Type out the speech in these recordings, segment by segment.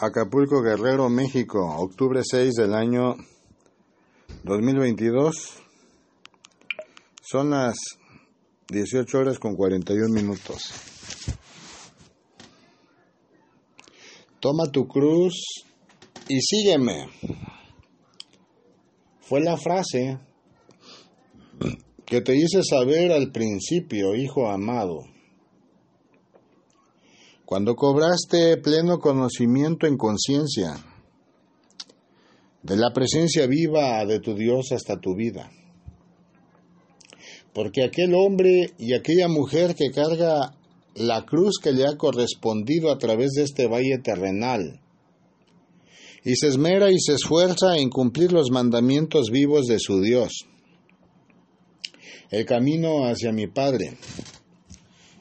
Acapulco, Guerrero, México, octubre 6 del año 2022. Son las 18 horas con 41 minutos. Toma tu cruz y sígueme. Fue la frase que te hice saber al principio, hijo amado. Cuando cobraste pleno conocimiento en conciencia de la presencia viva de tu Dios hasta tu vida. Porque aquel hombre y aquella mujer que carga la cruz que le ha correspondido a través de este valle terrenal, y se esmera y se esfuerza en cumplir los mandamientos vivos de su Dios. El camino hacia mi Padre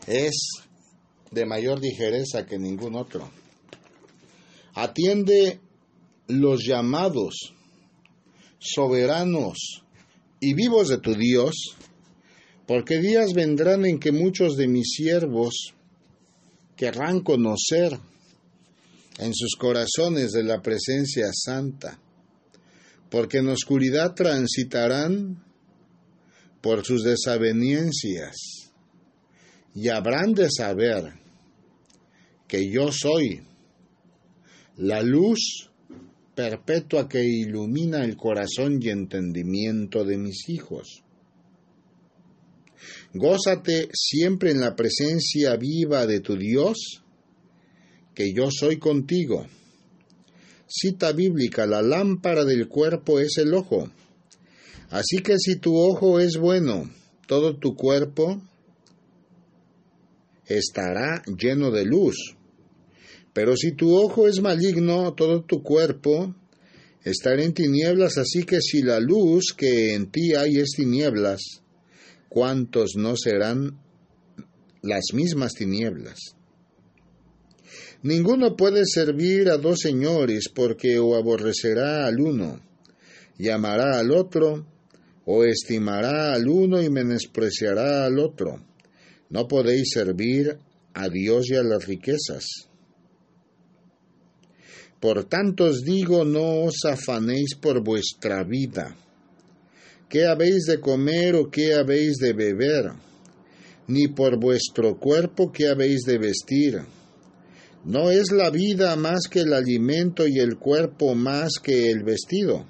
es de mayor ligereza que ningún otro. Atiende los llamados soberanos y vivos de tu Dios, porque días vendrán en que muchos de mis siervos querrán conocer en sus corazones de la presencia santa, porque en oscuridad transitarán por sus desaveniencias y habrán de saber que yo soy la luz perpetua que ilumina el corazón y entendimiento de mis hijos. Gózate siempre en la presencia viva de tu Dios, que yo soy contigo. Cita bíblica, la lámpara del cuerpo es el ojo. Así que si tu ojo es bueno, todo tu cuerpo estará lleno de luz. Pero si tu ojo es maligno, todo tu cuerpo estará en tinieblas, así que si la luz que en ti hay es tinieblas, ¿cuántos no serán las mismas tinieblas? Ninguno puede servir a dos señores, porque o aborrecerá al uno y amará al otro, o estimará al uno y menospreciará al otro. No podéis servir a Dios y a las riquezas. Por tanto os digo, no os afanéis por vuestra vida. ¿Qué habéis de comer o qué habéis de beber? Ni por vuestro cuerpo qué habéis de vestir. ¿No es la vida más que el alimento y el cuerpo más que el vestido?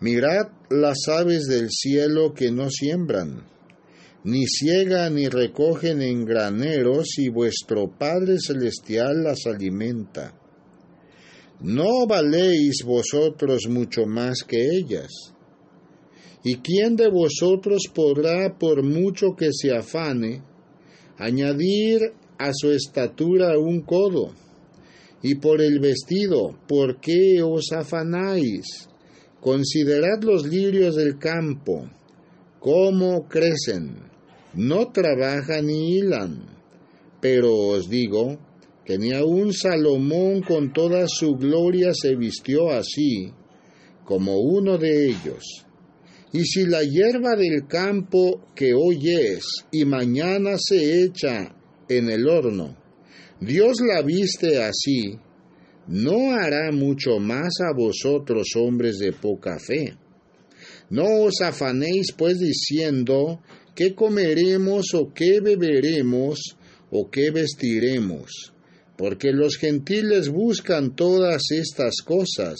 Mirad las aves del cielo que no siembran, ni ciegan ni recogen en graneros, y vuestro Padre Celestial las alimenta. ¿No valéis vosotros mucho más que ellas? ¿Y quién de vosotros podrá, por mucho que se afane, añadir a su estatura un codo? Y por el vestido, ¿por qué os afanáis? Considerad los lirios del campo, cómo crecen, no trabajan ni hilan. Pero os digo que ni aun Salomón con toda su gloria se vistió así, como uno de ellos. Y si la hierba del campo que hoy es y mañana se echa en el horno, Dios la viste así, ¿no hará mucho más a vosotros hombres de poca fe? No os afanéis pues diciendo, ¿qué comeremos o qué beberemos o qué vestiremos? Porque los gentiles buscan todas estas cosas,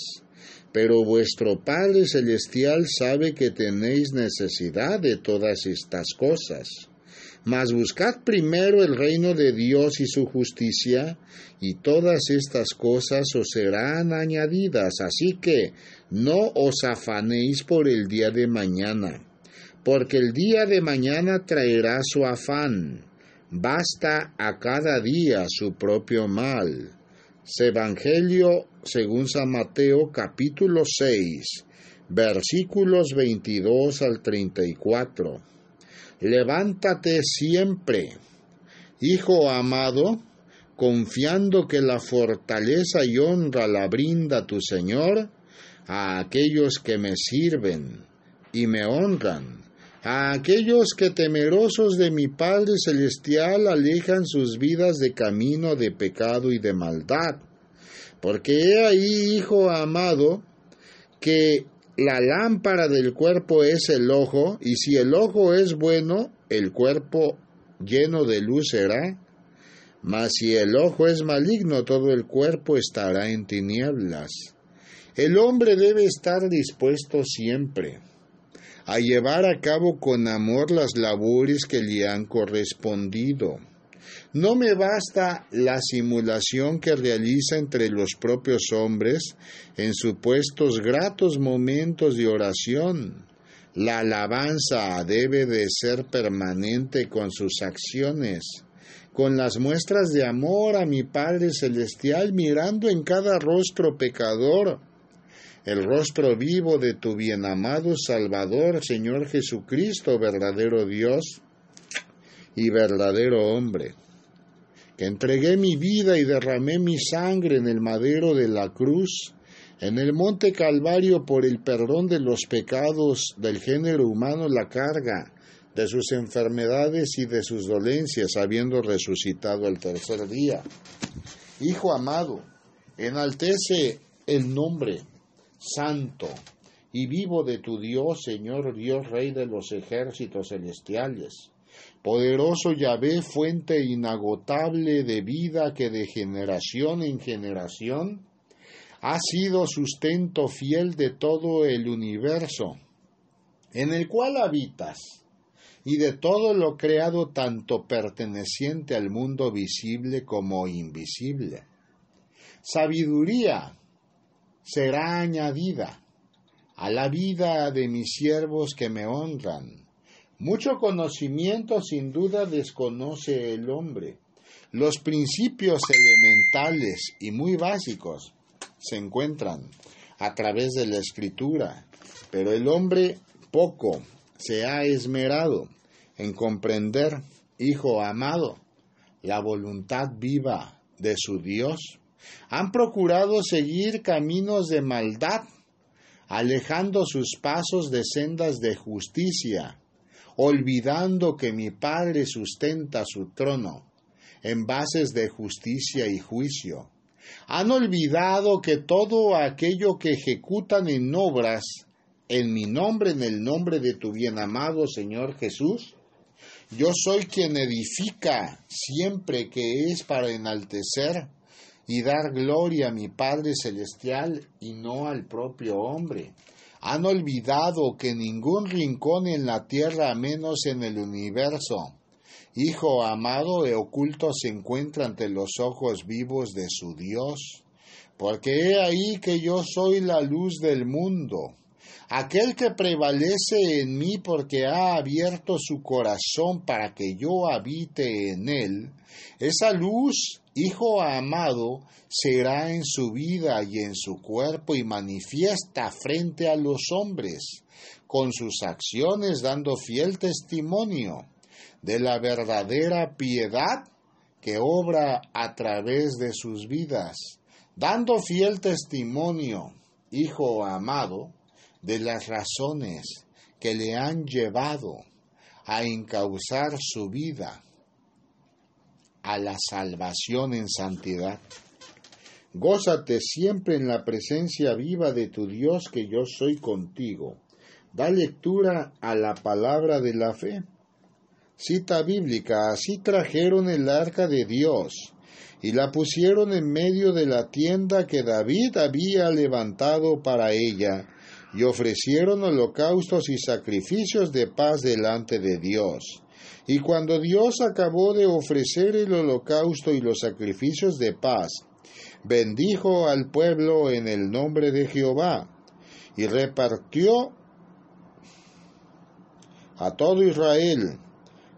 pero vuestro Padre Celestial sabe que tenéis necesidad de todas estas cosas. Mas buscad primero el reino de Dios y su justicia, y todas estas cosas os serán añadidas. Así que no os afanéis por el día de mañana, porque el día de mañana traerá su afán. Basta a cada día su propio mal. Evangelio según San Mateo capítulo 6, versículos 22 al 34. Levántate siempre, hijo amado, confiando que la fortaleza y honra la brinda tu Señor a aquellos que me sirven y me honran, a aquellos que temerosos de mi Padre Celestial alejan sus vidas de camino de pecado y de maldad, Porque he ahí, hijo amado, que la lámpara del cuerpo es el ojo, y si el ojo es bueno, el cuerpo lleno de luz será. Mas si el ojo es maligno, todo el cuerpo estará en tinieblas. El hombre debe estar dispuesto siempre a llevar a cabo con amor las labores que le han correspondido. No me basta la simulación que realiza entre los propios hombres en supuestos gratos momentos de oración. La alabanza debe de ser permanente con sus acciones, con las muestras de amor a mi Padre Celestial mirando en cada rostro pecador el rostro vivo de tu bienamado Salvador, Señor Jesucristo, verdadero Dios y verdadero hombre, que entregué mi vida y derramé mi sangre en el madero de la cruz, en el monte Calvario por el perdón de los pecados del género humano, la carga de sus enfermedades y de sus dolencias, habiendo resucitado el tercer día. Hijo amado, enaltece el nombre santo y vivo de tu Dios, Señor Dios, Rey de los ejércitos celestiales. Poderoso Yahvé, fuente inagotable de vida que de generación en generación ha sido sustento fiel de todo el universo, en el cual habitas, y de todo lo creado tanto perteneciente al mundo visible como invisible. Sabiduría, será añadida a la vida de mis siervos que me honran. Mucho conocimiento sin duda desconoce el hombre. Los principios elementales y muy básicos se encuentran a través de la escritura, pero el hombre poco se ha esmerado en comprender, hijo amado, la voluntad viva de su Dios han procurado seguir caminos de maldad, alejando sus pasos de sendas de justicia, olvidando que mi Padre sustenta su trono en bases de justicia y juicio. Han olvidado que todo aquello que ejecutan en obras en mi nombre, en el nombre de tu bien amado Señor Jesús, yo soy quien edifica siempre que es para enaltecer y dar gloria a mi Padre Celestial y no al propio hombre. Han olvidado que ningún rincón en la tierra, menos en el universo, Hijo amado e oculto se encuentra ante los ojos vivos de su Dios, porque he ahí que yo soy la luz del mundo. Aquel que prevalece en mí porque ha abierto su corazón para que yo habite en él, esa luz Hijo amado será en su vida y en su cuerpo y manifiesta frente a los hombres, con sus acciones dando fiel testimonio de la verdadera piedad que obra a través de sus vidas, dando fiel testimonio, Hijo amado, de las razones que le han llevado a encauzar su vida a la salvación en santidad. Gózate siempre en la presencia viva de tu Dios que yo soy contigo. Da lectura a la palabra de la fe. Cita bíblica, así trajeron el arca de Dios y la pusieron en medio de la tienda que David había levantado para ella, y ofrecieron holocaustos y sacrificios de paz delante de Dios. Y cuando Dios acabó de ofrecer el holocausto y los sacrificios de paz, bendijo al pueblo en el nombre de Jehová y repartió a todo Israel,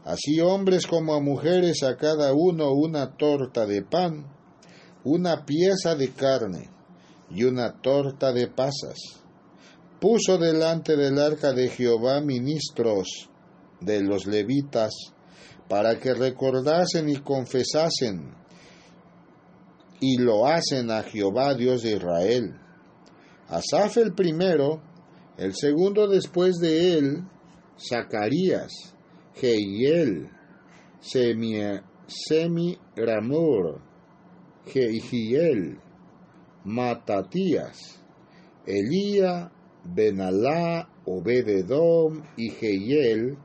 así hombres como a mujeres, a cada uno una torta de pan, una pieza de carne y una torta de pasas. Puso delante del arca de Jehová ministros de los levitas para que recordasen y confesasen y lo hacen a Jehová Dios de Israel. Asaf el primero, el segundo después de él, Zacarías, Jehiel, Semi, Semi Ramur, Jehiel, Matatías, Elía, Benalá, Obededom y Jehiel,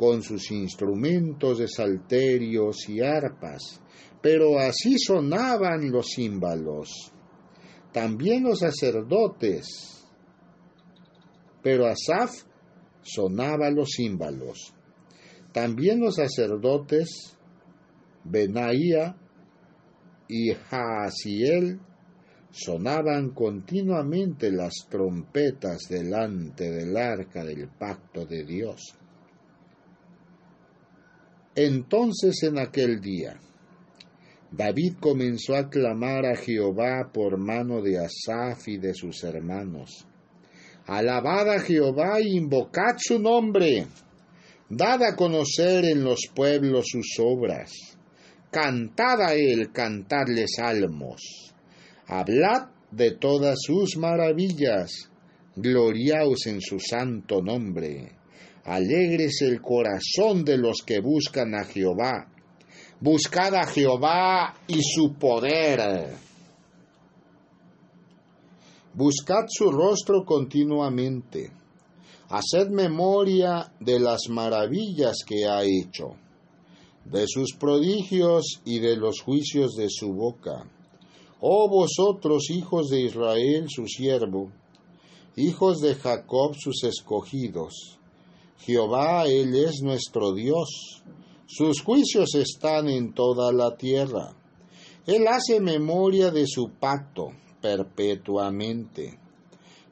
con sus instrumentos de salterios y arpas, pero así sonaban los címbalos. También los sacerdotes, pero Asaf sonaba los címbalos. También los sacerdotes, Benaía y Jaasiel, sonaban continuamente las trompetas delante del arca del pacto de Dios. Entonces en aquel día, David comenzó a clamar a Jehová por mano de Asaf y de sus hermanos. Alabad a Jehová e invocad su nombre. Dad a conocer en los pueblos sus obras. Cantad a él, cantadle salmos. Hablad de todas sus maravillas. Gloriaos en su santo nombre. Alegres el corazón de los que buscan a Jehová. Buscad a Jehová y su poder. Buscad su rostro continuamente. Haced memoria de las maravillas que ha hecho, de sus prodigios y de los juicios de su boca. Oh vosotros, hijos de Israel, su siervo, hijos de Jacob, sus escogidos, Jehová, Él es nuestro Dios. Sus juicios están en toda la tierra. Él hace memoria de su pacto perpetuamente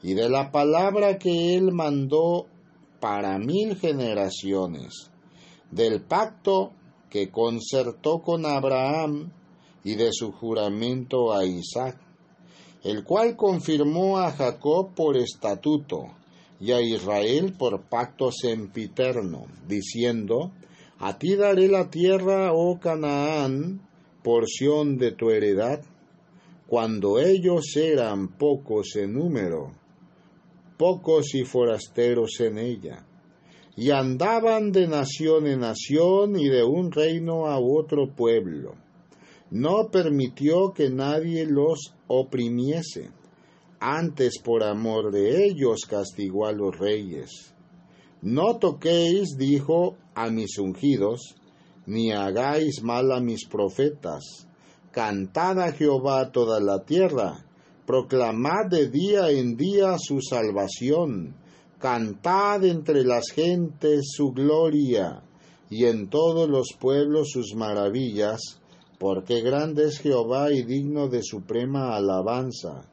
y de la palabra que Él mandó para mil generaciones, del pacto que concertó con Abraham y de su juramento a Isaac, el cual confirmó a Jacob por estatuto y a Israel por pacto sempiterno, diciendo, A ti daré la tierra, oh Canaán, porción de tu heredad, cuando ellos eran pocos en número, pocos y forasteros en ella, y andaban de nación en nación y de un reino a otro pueblo. No permitió que nadie los oprimiese antes por amor de ellos castigó a los reyes. No toquéis, dijo, a mis ungidos, ni hagáis mal a mis profetas. Cantad a Jehová toda la tierra, proclamad de día en día su salvación, cantad entre las gentes su gloria, y en todos los pueblos sus maravillas, porque grande es Jehová y digno de suprema alabanza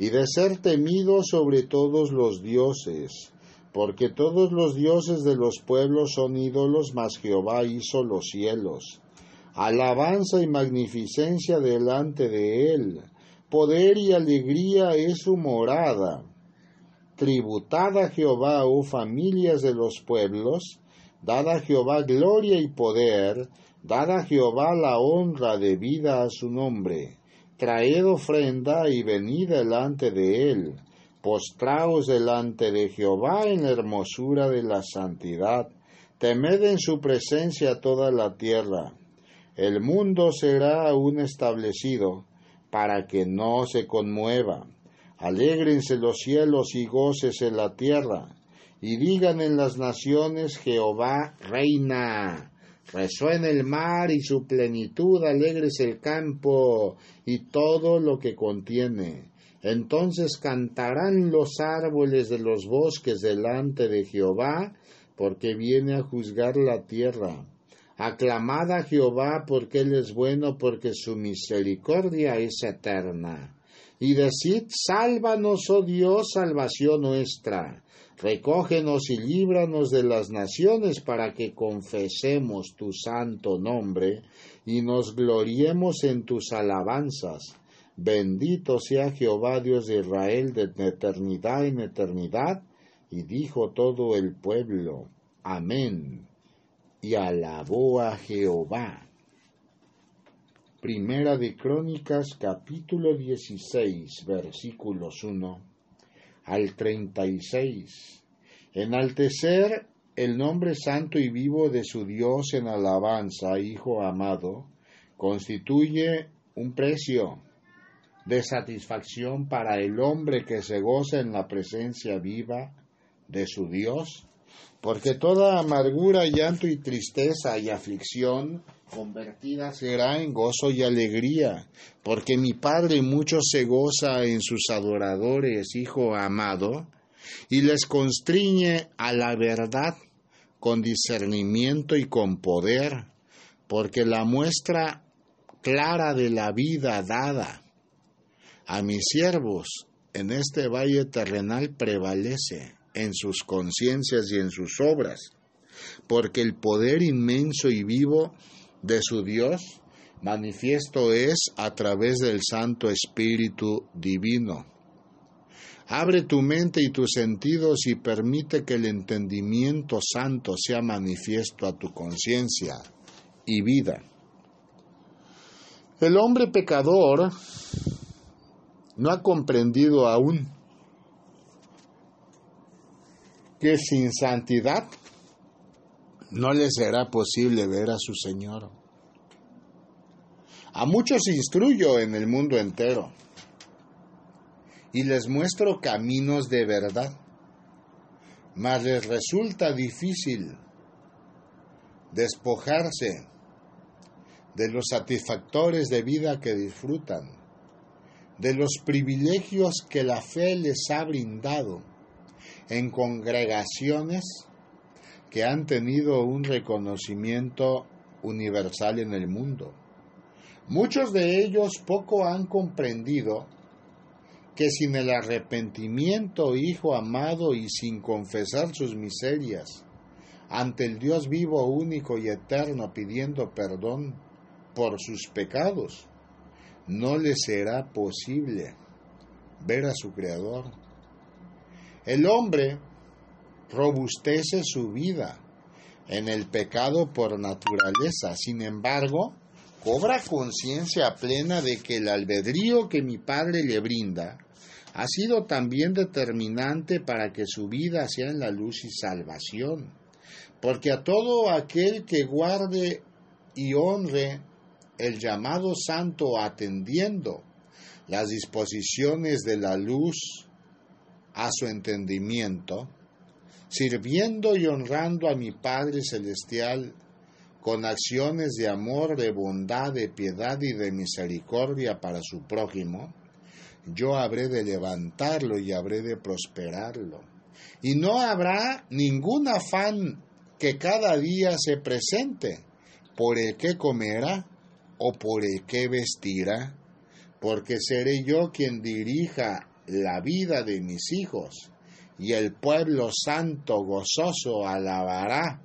y de ser temido sobre todos los dioses, porque todos los dioses de los pueblos son ídolos, mas Jehová hizo los cielos. Alabanza y magnificencia delante de él, poder y alegría es su morada. Tributad a Jehová, oh familias de los pueblos, dad a Jehová gloria y poder, dad a Jehová la honra debida a su nombre traed ofrenda y venid delante de él, postraos delante de Jehová en la hermosura de la santidad, temed en su presencia toda la tierra. El mundo será aún establecido, para que no se conmueva. Alégrense los cielos y gócese la tierra, y digan en las naciones Jehová reina. Resuena el mar y su plenitud, alegres el campo y todo lo que contiene. Entonces cantarán los árboles de los bosques delante de Jehová, porque viene a juzgar la tierra. Aclamad a Jehová porque Él es bueno, porque su misericordia es eterna. Y decid, sálvanos, oh Dios, salvación nuestra Recógenos y líbranos de las naciones para que confesemos tu santo nombre y nos gloriemos en tus alabanzas. Bendito sea Jehová Dios de Israel de eternidad en eternidad. Y dijo todo el pueblo, Amén. Y alabó a Jehová. Primera de Crónicas capítulo 16 versículos 1 al 36. Enaltecer el nombre santo y vivo de su Dios en alabanza, Hijo amado, constituye un precio. de satisfacción para el hombre que se goza en la presencia viva de su Dios, porque toda amargura, llanto y tristeza y aflicción convertida será en gozo y alegría, porque mi Padre mucho se goza en sus adoradores, Hijo amado, y les constriñe a la verdad con discernimiento y con poder, porque la muestra clara de la vida dada a mis siervos en este valle terrenal prevalece en sus conciencias y en sus obras, porque el poder inmenso y vivo de su Dios manifiesto es a través del Santo Espíritu Divino. Abre tu mente y tus sentidos y permite que el entendimiento santo sea manifiesto a tu conciencia y vida. El hombre pecador no ha comprendido aún que sin santidad no le será posible ver a su Señor. A muchos instruyo en el mundo entero y les muestro caminos de verdad, mas les resulta difícil despojarse de los satisfactores de vida que disfrutan, de los privilegios que la fe les ha brindado en congregaciones que han tenido un reconocimiento universal en el mundo. Muchos de ellos poco han comprendido que sin el arrepentimiento, Hijo amado, y sin confesar sus miserias ante el Dios vivo, único y eterno, pidiendo perdón por sus pecados, no le será posible ver a su Creador. El hombre robustece su vida en el pecado por naturaleza, sin embargo, cobra conciencia plena de que el albedrío que mi Padre le brinda ha sido también determinante para que su vida sea en la luz y salvación. Porque a todo aquel que guarde y honre el llamado santo atendiendo las disposiciones de la luz a su entendimiento, sirviendo y honrando a mi Padre Celestial con acciones de amor, de bondad, de piedad y de misericordia para su prójimo, yo habré de levantarlo y habré de prosperarlo. Y no habrá ningún afán que cada día se presente por el que comerá o por el que vestirá, porque seré yo quien dirija la vida de mis hijos, y el pueblo santo gozoso alabará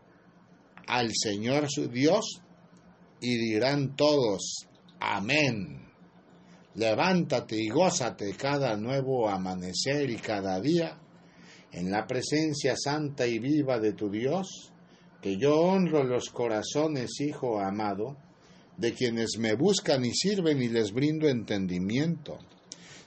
al Señor su Dios, y dirán todos, amén. Levántate y gózate cada nuevo amanecer y cada día en la presencia santa y viva de tu Dios, que yo honro los corazones, Hijo amado, de quienes me buscan y sirven y les brindo entendimiento.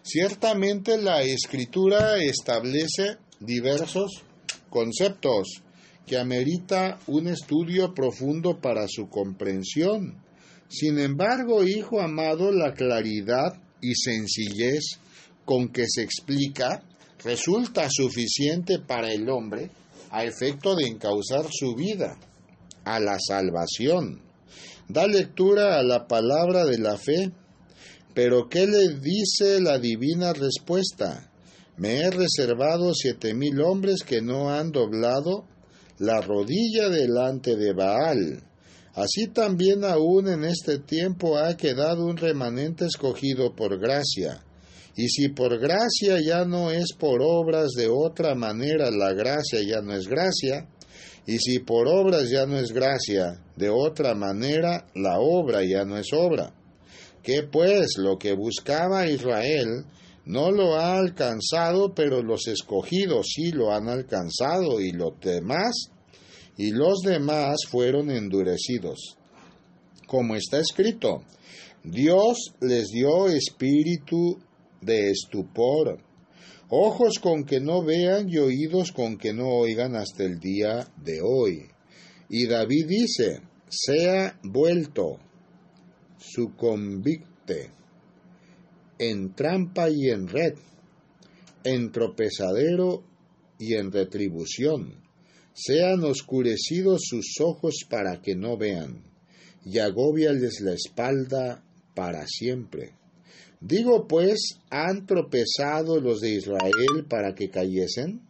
Ciertamente la escritura establece diversos conceptos que amerita un estudio profundo para su comprensión. Sin embargo, hijo amado, la claridad y sencillez con que se explica resulta suficiente para el hombre a efecto de encauzar su vida a la salvación. Da lectura a la palabra de la fe, pero ¿qué le dice la divina respuesta? Me he reservado siete mil hombres que no han doblado la rodilla delante de Baal. Así también aún en este tiempo ha quedado un remanente escogido por gracia. Y si por gracia ya no es por obras de otra manera, la gracia ya no es gracia. Y si por obras ya no es gracia, de otra manera, la obra ya no es obra. Que pues lo que buscaba Israel no lo ha alcanzado, pero los escogidos sí lo han alcanzado y los demás y los demás fueron endurecidos. Como está escrito, Dios les dio espíritu de estupor, ojos con que no vean y oídos con que no oigan hasta el día de hoy. Y David dice, sea vuelto, su convicte, en trampa y en red, en tropezadero y en retribución. Sean oscurecidos sus ojos para que no vean, y agóbiales la espalda para siempre. Digo pues, ¿han tropezado los de Israel para que cayesen?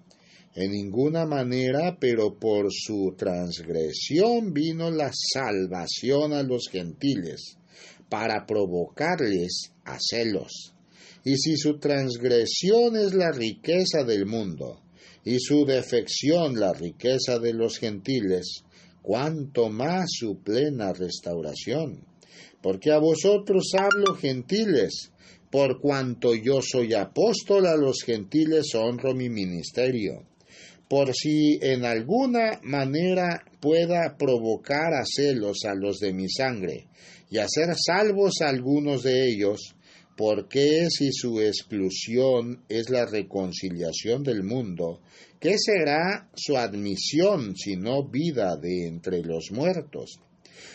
En ninguna manera, pero por su transgresión vino la salvación a los gentiles, para provocarles a celos. Y si su transgresión es la riqueza del mundo, y su defección la riqueza de los gentiles, cuanto más su plena restauración. Porque a vosotros hablo gentiles, por cuanto yo soy apóstol a los gentiles honro mi ministerio, por si en alguna manera pueda provocar a celos a los de mi sangre, y hacer salvos algunos de ellos, porque si su exclusión es la reconciliación del mundo, ¿qué será su admisión sino vida de entre los muertos?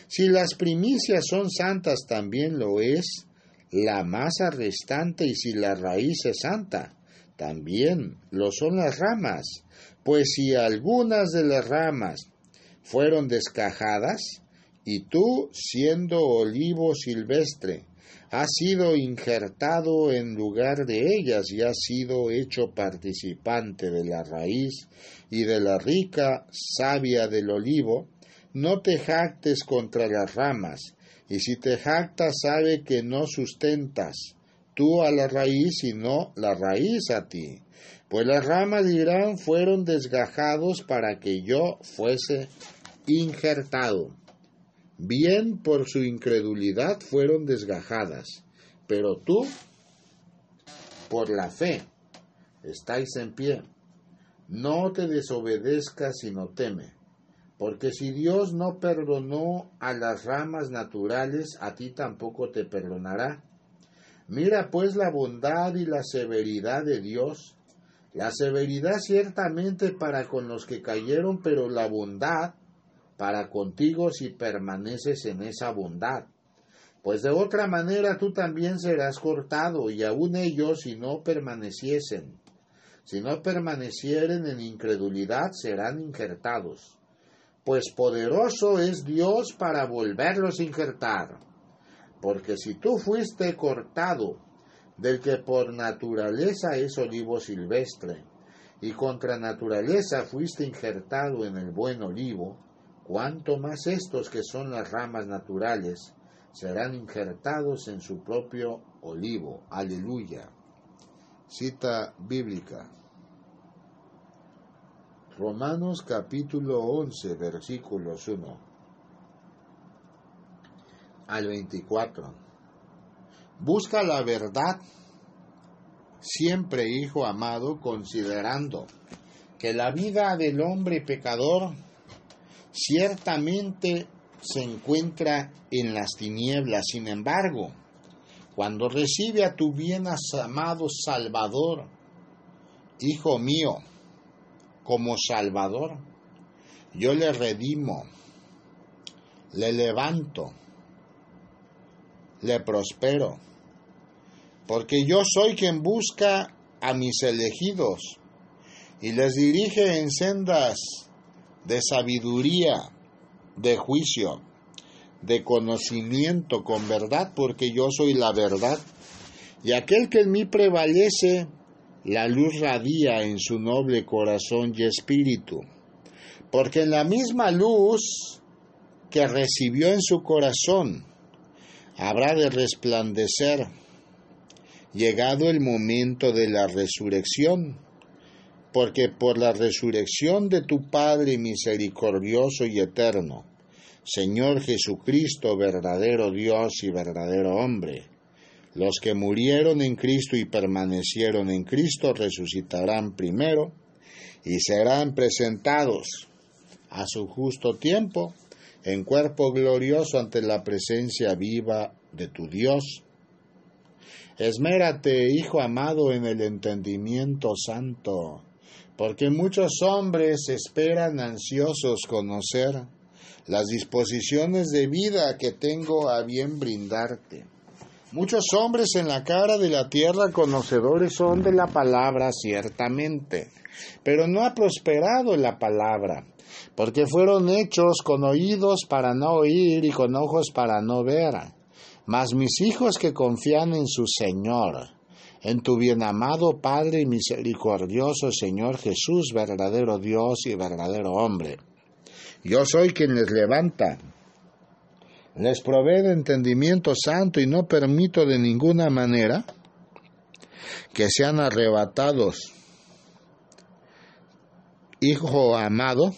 Si las primicias son santas, también lo es la masa restante y si la raíz es santa, también lo son las ramas, pues si algunas de las ramas fueron descajadas, y tú, siendo olivo silvestre, has sido injertado en lugar de ellas y has sido hecho participante de la raíz y de la rica savia del olivo, no te jactes contra las ramas, y si te jactas sabe que no sustentas tú a la raíz, sino la raíz a ti. Pues las ramas dirán fueron desgajados para que yo fuese injertado. Bien por su incredulidad fueron desgajadas, pero tú, por la fe, estáis en pie. No te desobedezcas sino teme, porque si Dios no perdonó a las ramas naturales, a ti tampoco te perdonará. Mira pues la bondad y la severidad de Dios. La severidad ciertamente para con los que cayeron, pero la bondad para contigo si permaneces en esa bondad. Pues de otra manera tú también serás cortado, y aun ellos si no permaneciesen. Si no permanecieren en incredulidad serán injertados. Pues poderoso es Dios para volverlos a injertar. Porque si tú fuiste cortado del que por naturaleza es olivo silvestre, y contra naturaleza fuiste injertado en el buen olivo, cuanto más estos que son las ramas naturales serán injertados en su propio olivo. Aleluya. Cita bíblica. Romanos capítulo 11 versículos 1 al 24. Busca la verdad siempre, hijo amado, considerando que la vida del hombre pecador ciertamente se encuentra en las tinieblas. Sin embargo, cuando recibe a tu bien amado Salvador, Hijo mío, como Salvador, yo le redimo, le levanto, le prospero, porque yo soy quien busca a mis elegidos y les dirige en sendas de sabiduría, de juicio, de conocimiento con verdad, porque yo soy la verdad. Y aquel que en mí prevalece, la luz radia en su noble corazón y espíritu, porque en la misma luz que recibió en su corazón, habrá de resplandecer, llegado el momento de la resurrección porque por la resurrección de tu Padre misericordioso y eterno, Señor Jesucristo, verdadero Dios y verdadero hombre, los que murieron en Cristo y permanecieron en Cristo resucitarán primero y serán presentados a su justo tiempo en cuerpo glorioso ante la presencia viva de tu Dios. Esmérate, Hijo amado, en el entendimiento santo porque muchos hombres esperan ansiosos conocer las disposiciones de vida que tengo a bien brindarte. Muchos hombres en la cara de la tierra conocedores son de la palabra, ciertamente, pero no ha prosperado la palabra, porque fueron hechos con oídos para no oír y con ojos para no ver. Mas mis hijos que confían en su Señor, en tu bienamado Padre y misericordioso Señor Jesús, verdadero Dios y verdadero hombre. Yo soy quien les levanta les provee de entendimiento santo y no permito de ninguna manera que sean arrebatados. Hijo amado,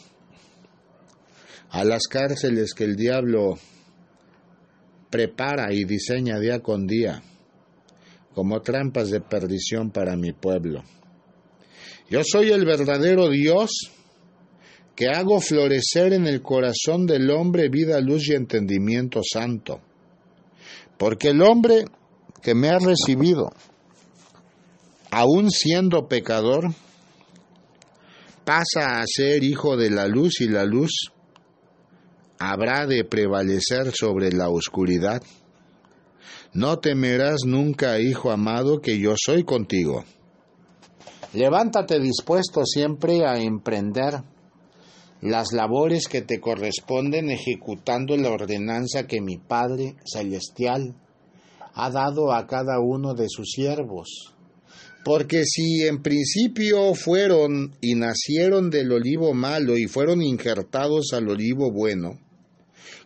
a las cárceles que el diablo prepara y diseña día con día como trampas de perdición para mi pueblo. Yo soy el verdadero Dios que hago florecer en el corazón del hombre vida, luz y entendimiento santo. Porque el hombre que me ha recibido, aun siendo pecador, pasa a ser hijo de la luz y la luz habrá de prevalecer sobre la oscuridad. No temerás nunca, hijo amado, que yo soy contigo. Levántate dispuesto siempre a emprender las labores que te corresponden ejecutando la ordenanza que mi Padre Celestial ha dado a cada uno de sus siervos. Porque si en principio fueron y nacieron del olivo malo y fueron injertados al olivo bueno,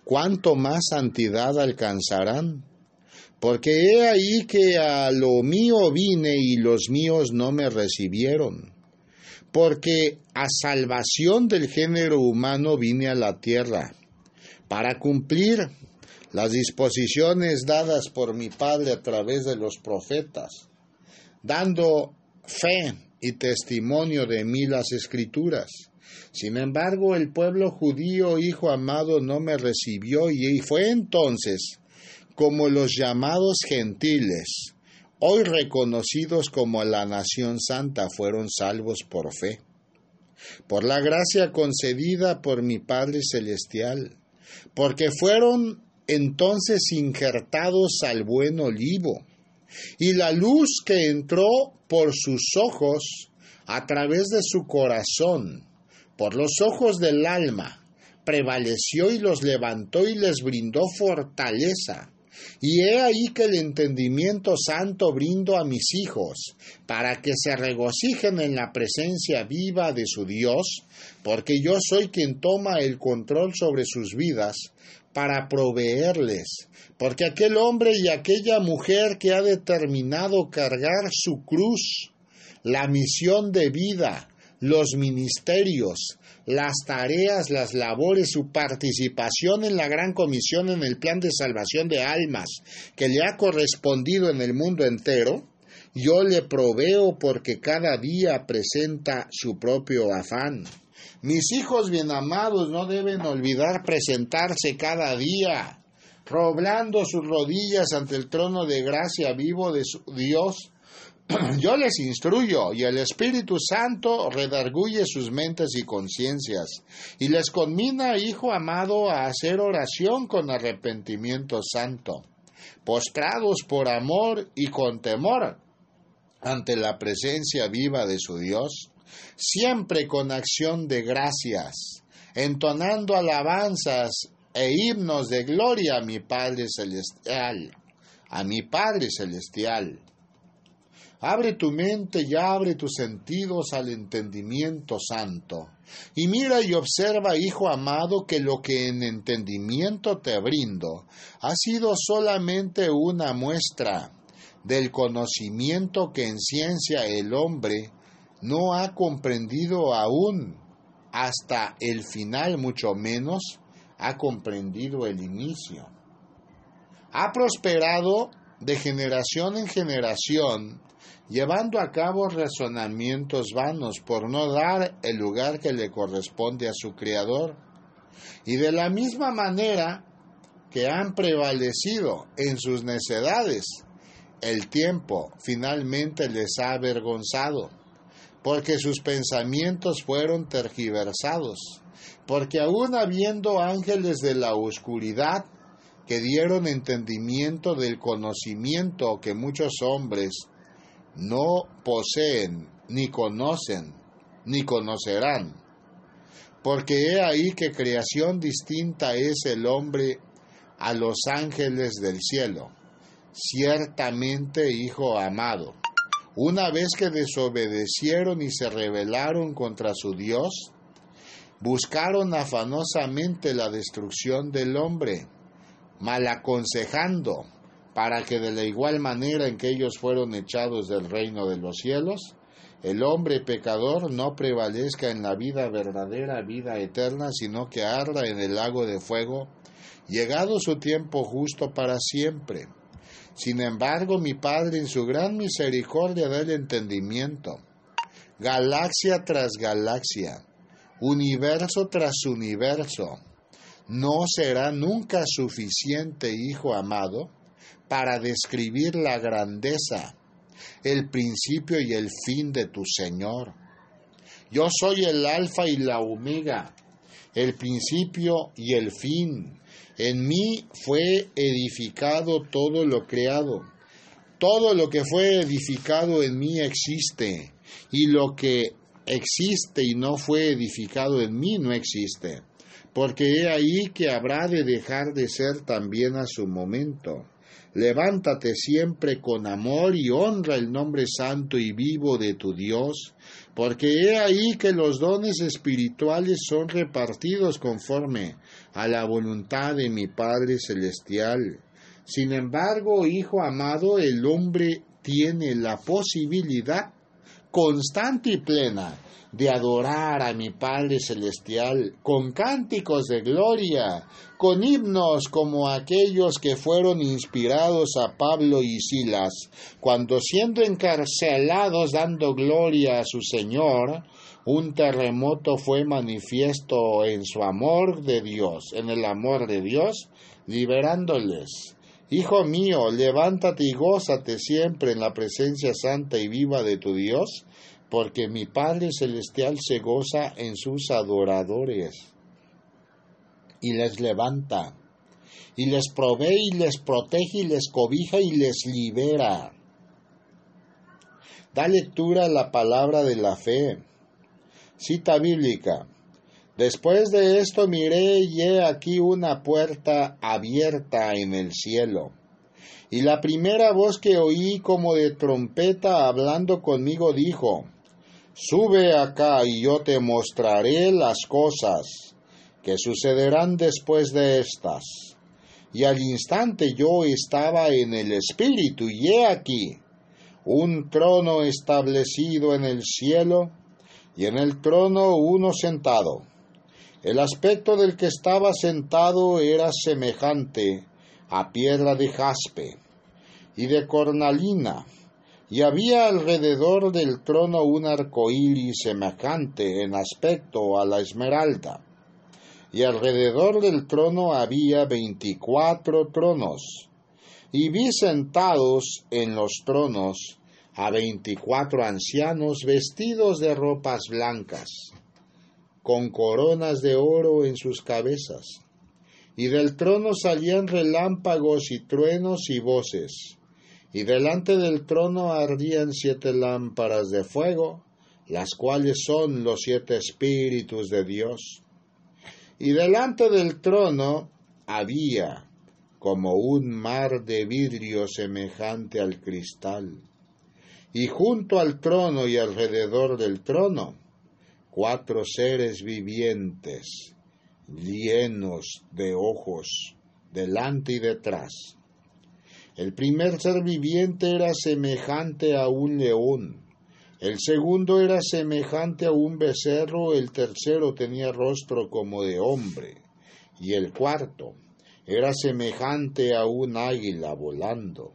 ¿cuánto más santidad alcanzarán? Porque he ahí que a lo mío vine y los míos no me recibieron porque a salvación del género humano vine a la tierra, para cumplir las disposiciones dadas por mi Padre a través de los profetas, dando fe y testimonio de mí las escrituras. Sin embargo, el pueblo judío, hijo amado, no me recibió y fue entonces como los llamados gentiles, hoy reconocidos como la nación santa, fueron salvos por fe, por la gracia concedida por mi Padre Celestial, porque fueron entonces injertados al buen olivo, y la luz que entró por sus ojos a través de su corazón, por los ojos del alma, prevaleció y los levantó y les brindó fortaleza y he ahí que el entendimiento santo brindo a mis hijos, para que se regocijen en la presencia viva de su Dios, porque yo soy quien toma el control sobre sus vidas, para proveerles, porque aquel hombre y aquella mujer que ha determinado cargar su cruz, la misión de vida, los ministerios, las tareas, las labores, su participación en la gran comisión en el plan de salvación de almas que le ha correspondido en el mundo entero, yo le proveo porque cada día presenta su propio afán. Mis hijos bien amados no deben olvidar presentarse cada día, roblando sus rodillas ante el trono de gracia vivo de su Dios, yo les instruyo y el Espíritu Santo redarguye sus mentes y conciencias y les conmina, hijo amado, a hacer oración con arrepentimiento santo, postrados por amor y con temor ante la presencia viva de su Dios, siempre con acción de gracias, entonando alabanzas e himnos de gloria a mi Padre Celestial, a mi Padre Celestial Abre tu mente y abre tus sentidos al entendimiento santo. Y mira y observa, hijo amado, que lo que en entendimiento te brindo ha sido solamente una muestra del conocimiento que en ciencia el hombre no ha comprendido aún hasta el final, mucho menos ha comprendido el inicio. Ha prosperado de generación en generación llevando a cabo razonamientos vanos por no dar el lugar que le corresponde a su Creador. Y de la misma manera que han prevalecido en sus necedades, el tiempo finalmente les ha avergonzado, porque sus pensamientos fueron tergiversados, porque aún habiendo ángeles de la oscuridad que dieron entendimiento del conocimiento que muchos hombres no poseen, ni conocen, ni conocerán. Porque he ahí que creación distinta es el hombre a los ángeles del cielo, ciertamente hijo amado. Una vez que desobedecieron y se rebelaron contra su Dios, buscaron afanosamente la destrucción del hombre mal aconsejando para que de la igual manera en que ellos fueron echados del reino de los cielos, el hombre pecador no prevalezca en la vida verdadera, vida eterna, sino que arda en el lago de fuego, llegado su tiempo justo para siempre. Sin embargo, mi Padre en su gran misericordia da el entendimiento, galaxia tras galaxia, universo tras universo, no será nunca suficiente, Hijo amado, para describir la grandeza, el principio y el fin de tu Señor. Yo soy el alfa y la omega, el principio y el fin. En mí fue edificado todo lo creado. Todo lo que fue edificado en mí existe, y lo que existe y no fue edificado en mí no existe porque he ahí que habrá de dejar de ser también a su momento. Levántate siempre con amor y honra el nombre santo y vivo de tu Dios, porque he ahí que los dones espirituales son repartidos conforme a la voluntad de mi Padre Celestial. Sin embargo, Hijo amado, el hombre tiene la posibilidad constante y plena de adorar a mi Padre Celestial con cánticos de gloria, con himnos como aquellos que fueron inspirados a Pablo y Silas, cuando siendo encarcelados dando gloria a su Señor, un terremoto fue manifiesto en su amor de Dios, en el amor de Dios, liberándoles. Hijo mío, levántate y gózate siempre en la presencia santa y viva de tu Dios, porque mi Padre Celestial se goza en sus adoradores y les levanta, y les provee y les protege y les cobija y les libera. Da lectura a la palabra de la fe. Cita bíblica. Después de esto miré y he aquí una puerta abierta en el cielo. Y la primera voz que oí como de trompeta hablando conmigo dijo, Sube acá y yo te mostraré las cosas que sucederán después de estas. Y al instante yo estaba en el Espíritu, y he aquí un trono establecido en el cielo, y en el trono uno sentado. El aspecto del que estaba sentado era semejante a piedra de jaspe y de cornalina, y había alrededor del trono un arco iris semejante en aspecto a la esmeralda. Y alrededor del trono había veinticuatro tronos. Y vi sentados en los tronos a veinticuatro ancianos vestidos de ropas blancas, con coronas de oro en sus cabezas. Y del trono salían relámpagos y truenos y voces y delante del trono ardían siete lámparas de fuego, las cuales son los siete espíritus de Dios. Y delante del trono había como un mar de vidrio semejante al cristal. Y junto al trono y alrededor del trono, cuatro seres vivientes, llenos de ojos, delante y detrás el primer ser viviente era semejante a un león, el segundo era semejante a un becerro, el tercero tenía rostro como de hombre, y el cuarto era semejante a un águila volando.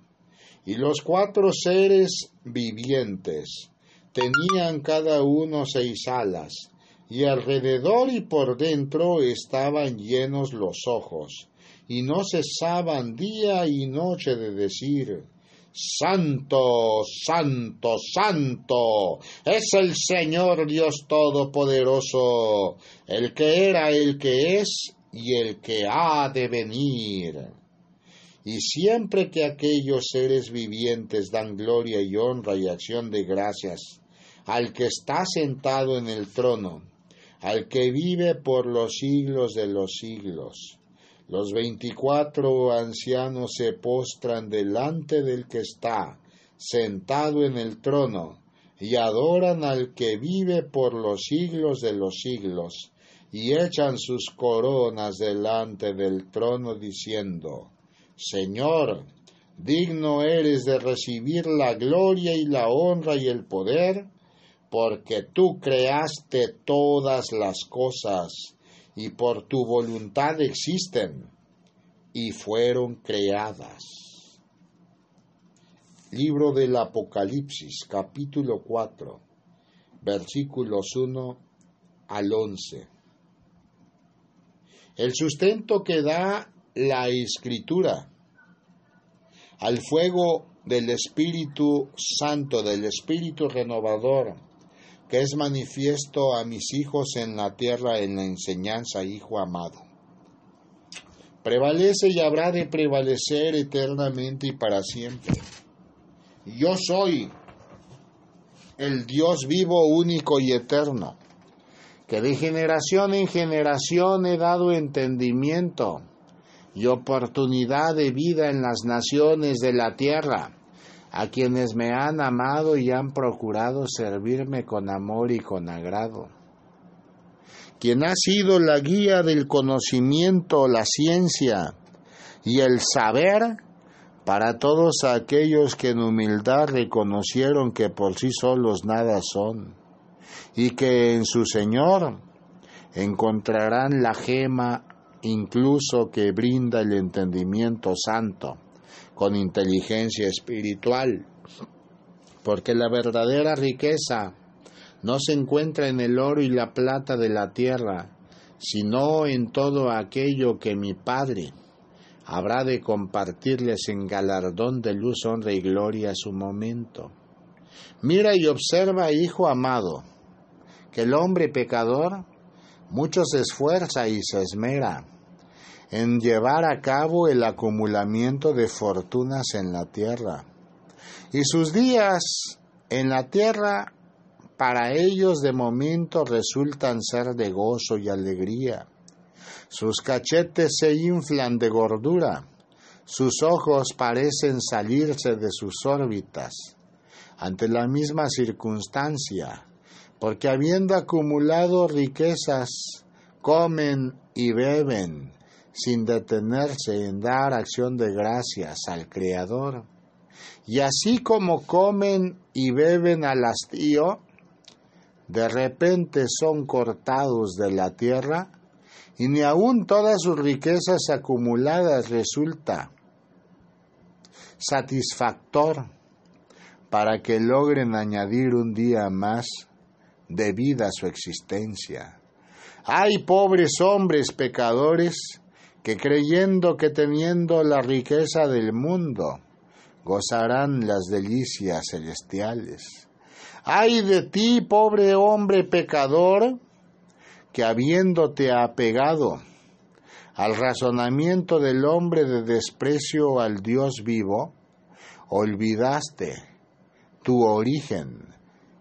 Y los cuatro seres vivientes tenían cada uno seis alas, y alrededor y por dentro estaban llenos los ojos y no cesaban día y noche de decir, Santo, Santo, Santo, es el Señor Dios Todopoderoso, el que era, el que es y el que ha de venir. Y siempre que aquellos seres vivientes dan gloria y honra y acción de gracias al que está sentado en el trono, al que vive por los siglos de los siglos, los veinticuatro ancianos se postran delante del que está sentado en el trono y adoran al que vive por los siglos de los siglos y echan sus coronas delante del trono diciendo, Señor, digno eres de recibir la gloria y la honra y el poder, porque tú creaste todas las cosas y por tu voluntad existen y fueron creadas. Libro del Apocalipsis, capítulo 4, versículos 1 al 11. El sustento que da la escritura al fuego del Espíritu Santo, del Espíritu renovador, que es manifiesto a mis hijos en la tierra en la enseñanza, hijo amado. Prevalece y habrá de prevalecer eternamente y para siempre. Yo soy el Dios vivo, único y eterno, que de generación en generación he dado entendimiento y oportunidad de vida en las naciones de la tierra a quienes me han amado y han procurado servirme con amor y con agrado. Quien ha sido la guía del conocimiento, la ciencia y el saber para todos aquellos que en humildad reconocieron que por sí solos nada son y que en su Señor encontrarán la gema incluso que brinda el entendimiento santo con inteligencia espiritual, porque la verdadera riqueza no se encuentra en el oro y la plata de la tierra, sino en todo aquello que mi Padre habrá de compartirles en galardón de luz, honra y gloria a su momento. Mira y observa, hijo amado, que el hombre pecador mucho se esfuerza y se esmera en llevar a cabo el acumulamiento de fortunas en la tierra. Y sus días en la tierra para ellos de momento resultan ser de gozo y alegría. Sus cachetes se inflan de gordura, sus ojos parecen salirse de sus órbitas ante la misma circunstancia, porque habiendo acumulado riquezas, comen y beben sin detenerse en dar acción de gracias al Creador. Y así como comen y beben al hastío, de repente son cortados de la tierra, y ni aun todas sus riquezas acumuladas resulta satisfactor para que logren añadir un día más de vida a su existencia. Hay pobres hombres pecadores que creyendo que teniendo la riqueza del mundo gozarán las delicias celestiales. Ay de ti, pobre hombre pecador, que habiéndote apegado al razonamiento del hombre de desprecio al Dios vivo, olvidaste tu origen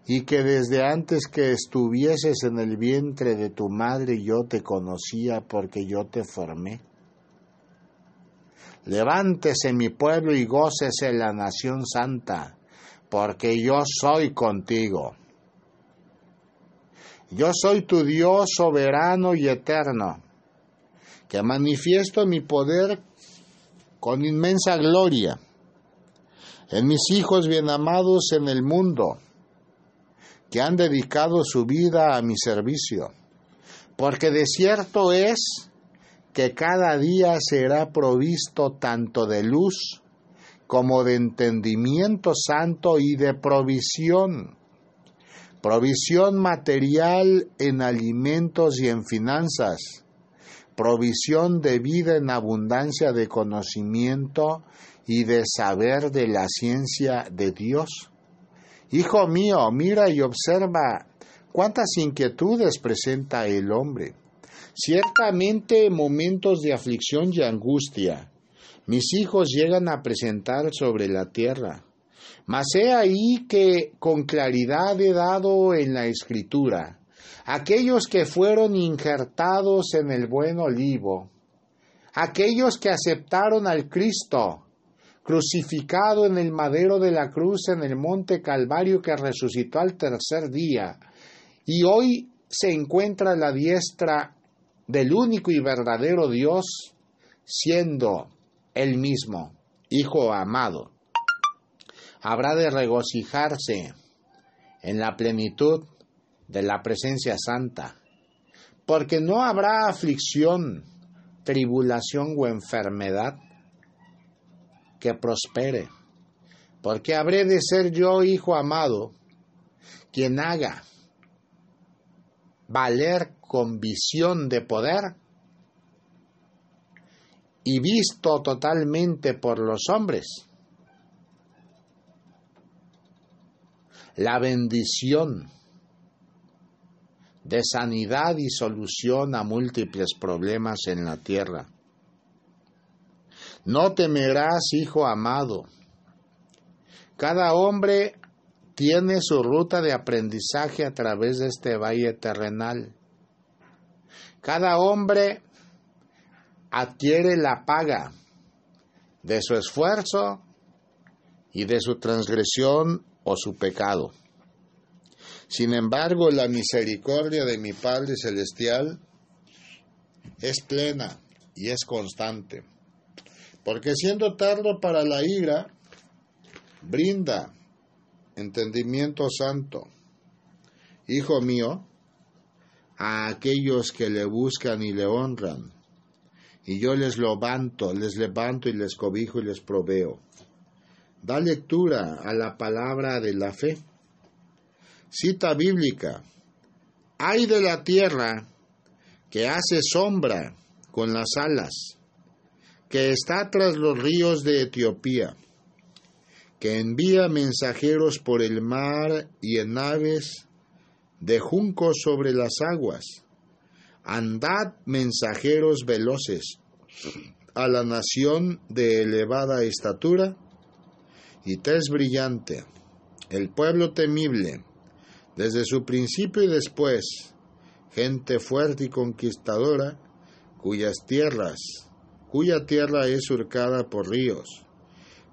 y que desde antes que estuvieses en el vientre de tu madre yo te conocía porque yo te formé. Levántese mi pueblo y gócese la nación santa, porque yo soy contigo. Yo soy tu Dios soberano y eterno, que manifiesto mi poder con inmensa gloria en mis hijos bien amados en el mundo, que han dedicado su vida a mi servicio, porque de cierto es que cada día será provisto tanto de luz como de entendimiento santo y de provisión. Provisión material en alimentos y en finanzas. Provisión de vida en abundancia de conocimiento y de saber de la ciencia de Dios. Hijo mío, mira y observa cuántas inquietudes presenta el hombre Ciertamente momentos de aflicción y angustia mis hijos llegan a presentar sobre la tierra. Mas he ahí que con claridad he dado en la escritura aquellos que fueron injertados en el buen olivo, aquellos que aceptaron al Cristo crucificado en el madero de la cruz en el monte Calvario que resucitó al tercer día y hoy se encuentra la diestra del único y verdadero Dios, siendo él mismo, Hijo amado. Habrá de regocijarse en la plenitud de la presencia santa, porque no habrá aflicción, tribulación o enfermedad que prospere, porque habré de ser yo, Hijo amado, quien haga valer con visión de poder y visto totalmente por los hombres. La bendición de sanidad y solución a múltiples problemas en la tierra. No temerás, hijo amado. Cada hombre tiene su ruta de aprendizaje a través de este valle terrenal. Cada hombre adquiere la paga de su esfuerzo y de su transgresión o su pecado. Sin embargo, la misericordia de mi Padre Celestial es plena y es constante, porque siendo tardo para la ira, brinda entendimiento santo. Hijo mío, a aquellos que le buscan y le honran, y yo les levanto, les levanto y les cobijo y les proveo. Da lectura a la palabra de la fe. Cita bíblica. Hay de la tierra que hace sombra con las alas, que está tras los ríos de Etiopía que envía mensajeros por el mar y en naves de juncos sobre las aguas. Andad mensajeros veloces a la nación de elevada estatura y tez brillante, el pueblo temible, desde su principio y después, gente fuerte y conquistadora, cuyas tierras, cuya tierra es surcada por ríos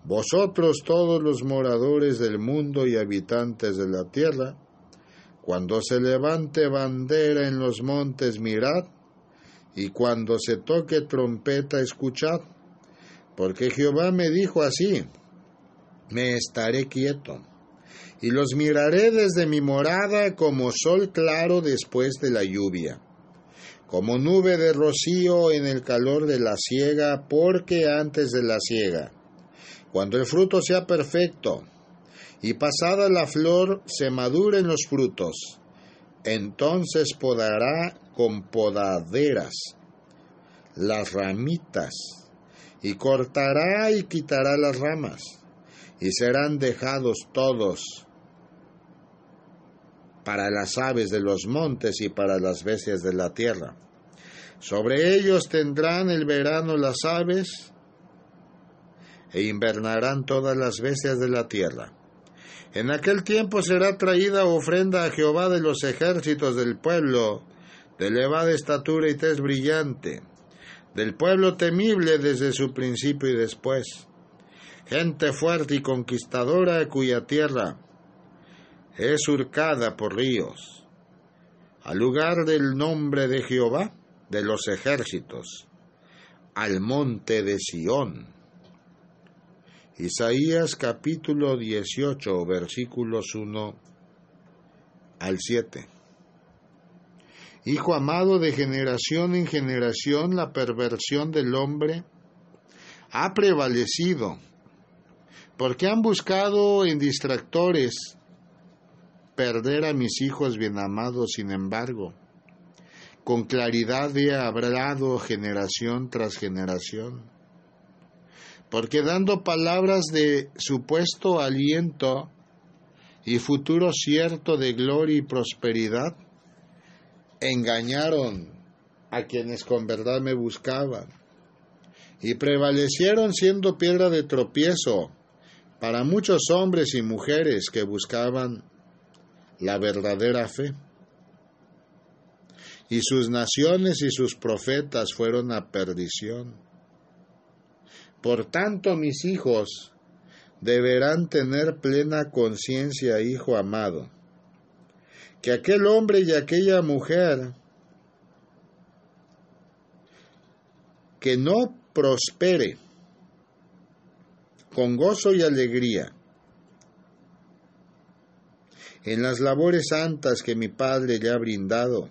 vosotros todos los moradores del mundo y habitantes de la tierra, cuando se levante bandera en los montes, mirad, y cuando se toque trompeta, escuchad, porque Jehová me dijo así, me estaré quieto, y los miraré desde mi morada como sol claro después de la lluvia, como nube de rocío en el calor de la siega, porque antes de la siega cuando el fruto sea perfecto y pasada la flor se maduren los frutos, entonces podará con podaderas las ramitas y cortará y quitará las ramas y serán dejados todos para las aves de los montes y para las bestias de la tierra. Sobre ellos tendrán el verano las aves e invernarán todas las bestias de la tierra. En aquel tiempo será traída ofrenda a Jehová de los ejércitos del pueblo, de elevada estatura y tez brillante, del pueblo temible desde su principio y después, gente fuerte y conquistadora cuya tierra es surcada por ríos, al lugar del nombre de Jehová de los ejércitos, al monte de Sión Isaías capítulo 18 versículos 1 al 7. Hijo amado, de generación en generación la perversión del hombre ha prevalecido, porque han buscado en distractores perder a mis hijos bien amados, sin embargo, con claridad he hablado generación tras generación porque dando palabras de supuesto aliento y futuro cierto de gloria y prosperidad, engañaron a quienes con verdad me buscaban y prevalecieron siendo piedra de tropiezo para muchos hombres y mujeres que buscaban la verdadera fe. Y sus naciones y sus profetas fueron a perdición. Por tanto, mis hijos deberán tener plena conciencia, hijo amado, que aquel hombre y aquella mujer que no prospere con gozo y alegría en las labores santas que mi Padre le ha brindado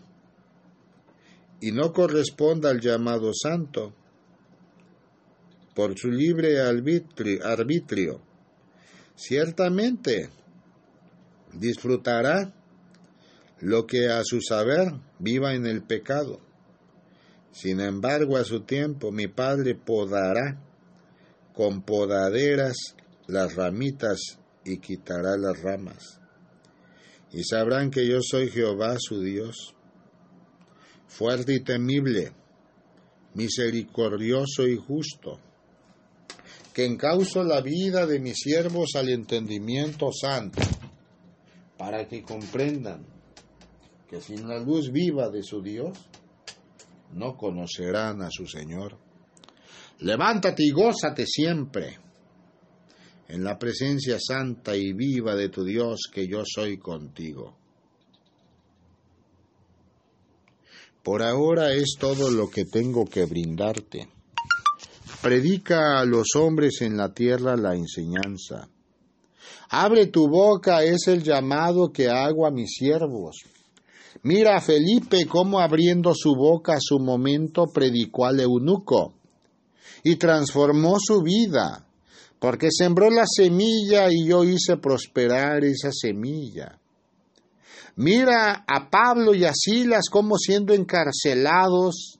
y no corresponda al llamado santo por su libre arbitrio, ciertamente disfrutará lo que a su saber viva en el pecado. Sin embargo, a su tiempo mi Padre podará con podaderas las ramitas y quitará las ramas. Y sabrán que yo soy Jehová su Dios, fuerte y temible, misericordioso y justo que encauzo la vida de mis siervos al entendimiento santo, para que comprendan que sin la luz viva de su Dios no conocerán a su Señor. Levántate y gózate siempre en la presencia santa y viva de tu Dios, que yo soy contigo. Por ahora es todo lo que tengo que brindarte Predica a los hombres en la tierra la enseñanza. Abre tu boca es el llamado que hago a mis siervos. Mira a Felipe cómo abriendo su boca a su momento predicó al eunuco y transformó su vida, porque sembró la semilla y yo hice prosperar esa semilla. Mira a Pablo y a Silas como siendo encarcelados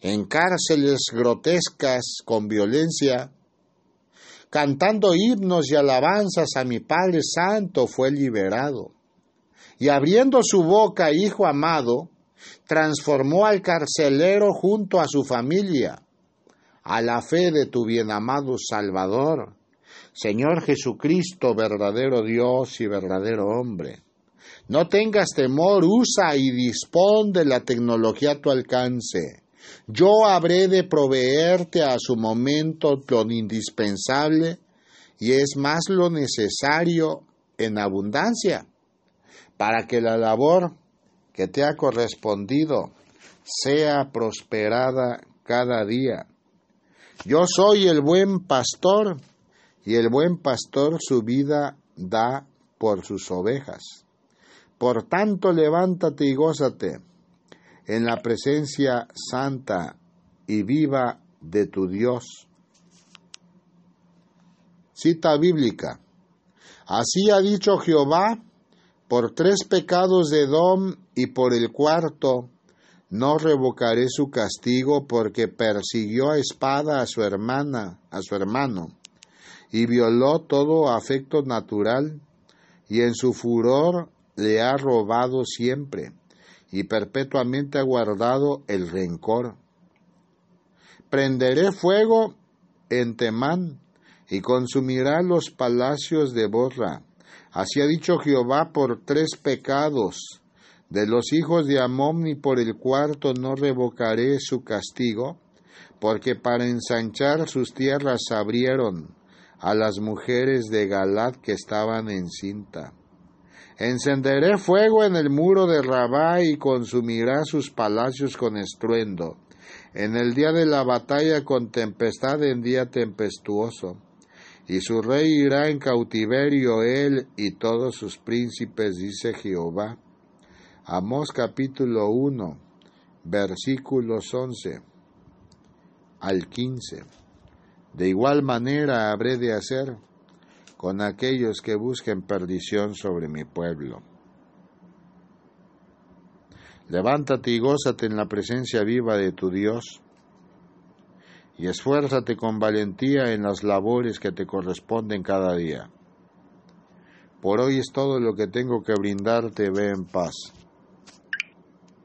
en cárceles grotescas con violencia, cantando himnos y alabanzas a mi Padre Santo, fue liberado. Y abriendo su boca, Hijo amado, transformó al carcelero junto a su familia, a la fe de tu bienamado Salvador, Señor Jesucristo, verdadero Dios y verdadero hombre. No tengas temor, usa y dispón de la tecnología a tu alcance yo habré de proveerte a su momento lo indispensable y es más lo necesario en abundancia, para que la labor que te ha correspondido sea prosperada cada día. Yo soy el buen pastor y el buen pastor su vida da por sus ovejas. Por tanto, levántate y gózate en la presencia santa y viva de tu Dios. Cita bíblica. Así ha dicho Jehová, por tres pecados de Edom y por el cuarto, no revocaré su castigo porque persiguió a espada a su hermana, a su hermano, y violó todo afecto natural, y en su furor le ha robado siempre y perpetuamente ha guardado el rencor. Prenderé fuego en Temán y consumirá los palacios de Borra. Así ha dicho Jehová por tres pecados de los hijos de Amón y por el cuarto no revocaré su castigo, porque para ensanchar sus tierras abrieron a las mujeres de Galad que estaban encinta. Encenderé fuego en el muro de Rabá y consumirá sus palacios con estruendo. En el día de la batalla con tempestad en día tempestuoso. Y su rey irá en cautiverio él y todos sus príncipes, dice Jehová. Amós capítulo 1, versículos 11 al 15. De igual manera habré de hacer con aquellos que busquen perdición sobre mi pueblo. Levántate y gózate en la presencia viva de tu Dios, y esfuérzate con valentía en las labores que te corresponden cada día. Por hoy es todo lo que tengo que brindarte, ve en paz.